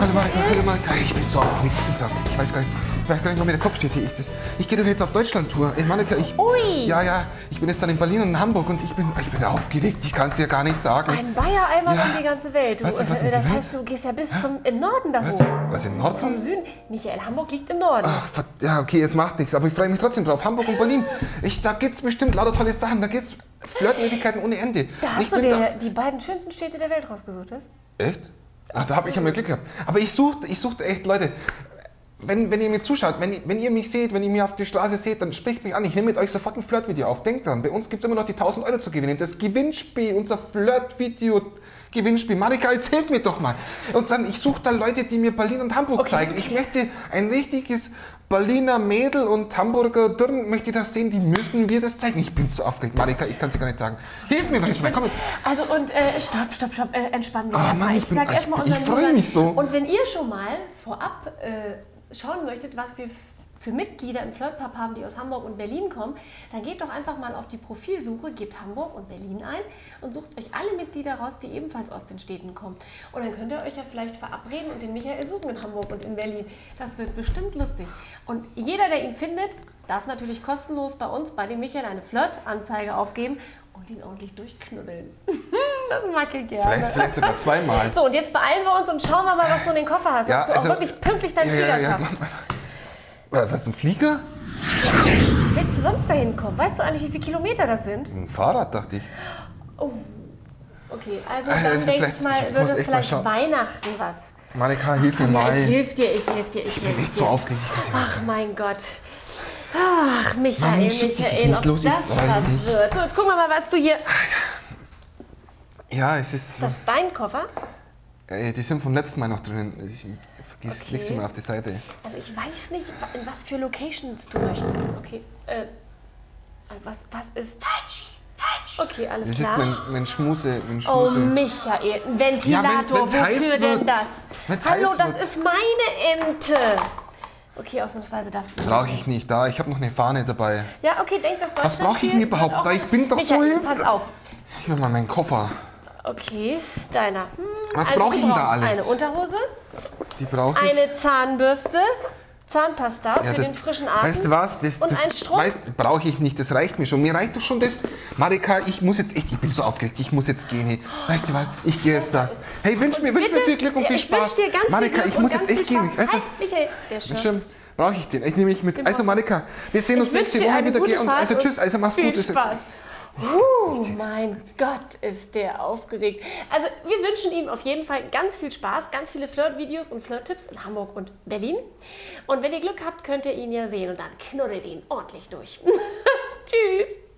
Hallo Marika, hallo Marika, ich bin so aufgeregt, ich bin so aufgeregt. Ich weiß gar nicht, ich weiß gar nicht, wo mir der Kopf steht hier. Ich, ich gehe doch jetzt auf Deutschland-Tour. Ey, Marika, ich... Ui. Ja, ja, ich bin jetzt dann in Berlin und in Hamburg und ich bin, ich bin aufgeregt. Ich kann es dir gar nicht sagen. Ein Bayer einmal Ja. um die ganze Welt. Du, Was, was um äh, das Welt? heißt, du gehst ja bis zum im Norden da Was, hoch. was in Vom Norden? Süden. Michael, Hamburg liegt im Norden. Ach, ja, okay, es macht nichts, aber ich freue mich trotzdem drauf. Hamburg und Berlin, ich, da gibt's bestimmt lauter tolle Sachen. Da gibt's Flirtmöglichkeiten ohne Ende. da hast du dir die beiden schönsten Städte der Welt rausgesucht, was? Echt? Ach, da habe ich ja mal Glück gehabt. Aber ich suche ich such echt Leute. Wenn, wenn ihr mir zuschaut, wenn, ihr- wenn ihr mich seht, wenn ihr mich auf der Straße seht, dann spricht mich an. Ich nehme mit euch sofort ein Flirtvideo auf. Denkt dran, bei uns gibt es immer noch die 1000 Euro zu gewinnen. Das Gewinnspiel, unser Flirtvideo-Gewinnspiel. Marika, jetzt hilf mir doch mal. Und dann, ich suche da Leute, die mir Berlin und Hamburg Okay, zeigen. Ich möchte ein richtiges Berliner Mädel und Hamburger Dirn, möchte das sehen. Die müssen wir das zeigen. Ich bin so aufgeregt. Marika, ich kann es dir gar nicht sagen. Hilf mir doch jetzt mal, komm jetzt. Also und äh, stopp, stopp, stopp, äh, entspannen wir Ah, erstmal. Ich ich bin- sag ich erstmal bin- ich unseren freu Usern- mich so. Und wenn ihr schon mal vorab äh, schauen möchtet, was wir für Mitglieder im Flirtpub haben, die aus Hamburg und Berlin kommen, dann geht doch einfach mal auf die Profilsuche, gebt Hamburg und Berlin ein und sucht euch alle Mitglieder raus, die ebenfalls aus den Städten kommen. Und dann könnt ihr euch ja vielleicht verabreden und den Michael suchen in Hamburg und in Berlin. Das wird bestimmt lustig. Und jeder, der ihn findet, darf natürlich kostenlos bei uns, bei dem Michael, eine Flirtanzeige aufgeben und ihn ordentlich durchknuddeln. das mag ich gerne. Vielleicht, vielleicht sogar zweimal. So, und jetzt beeilen wir uns und schauen wir mal, was du in den Koffer hast. Ja, dass du also- auch wirklich pünktlich deinen Flieger schaffst. Was, was, ein Flieger? Wie willst du sonst dahin kommen? Weißt du eigentlich, wie viele Kilometer das sind? Ein Fahrrad, dachte ich. Okay, also Also, dann also denke ich mal, ich wird es echt mal vielleicht. Weihnachten was. Monika, hilf mir Ja, mal. ich helfe dir, ich helfe dir, ich bin echt so dir. aufgeregt, ich kann's dir gar nicht Ach mein Gott. Ach, Michael, Mann, ich Michael, muss ob los, ich das was wird. So, jetzt gucken wir mal, was du hier... Ja, es ist. Das ist dein Koffer? Äh, die sind vom letzten Mal noch drinnen. Ich vergiss, Okay. leg sie mal auf die Seite. Also ich weiß nicht, in was für Locations du möchtest. Okay, äh, was, was ist... Okay, alles Das klar. ist mein, mein Schmuse. Mein Oh, Schmuse. Michael, ein Ventilator, wenn's heiß wofür denn das? Wenn's Hallo, das wird. ist meine Ente. Okay, ausnahmsweise darfst du. Brauche ich nicht da. Ich habe noch eine Fahne dabei. Ja, okay, denk das Was brauche ich denn überhaupt da? Ich bin doch so Michael, hilflos. pass auf. Ich will mal meinen Koffer. Okay, deiner. Hm, Was also brauche ich denn da alles? Eine Unterhose, Die brauche ich. eine Zahnbürste, Zahnpasta Ja, für den frischen Atem. Weißt du was? Das, und das ein weißt- brauche ich nicht. Das reicht mir schon. Mir reicht doch schon das. Marika, ich muss jetzt echt. Ich bin so aufgeregt. Ich muss jetzt gehen. Hey. Weißt du was? Ich gehe jetzt da. Hey, wünsch mir, wünsch mir viel Glück und viel ich Spaß. wünsch dir ganz Marika, ich muss jetzt echt gehen. Spaß. Also, Halt, Michael, der Schirm. Brauche ich den? Ich nehme mich mit. Also Marika, wir sehen uns Ich nächste Woche wieder. und also tschüss, also mach's gut. Das Spaß. Uh, mein Gott, ist der aufgeregt. Also wir wünschen ihm auf jeden Fall ganz viel Spaß, ganz viele Flirt-Videos und Flirt-Tipps in Hamburg und Berlin. Und wenn ihr Glück habt, könnt ihr ihn ja sehen und dann knuddelt ihn ordentlich durch. Tschüss.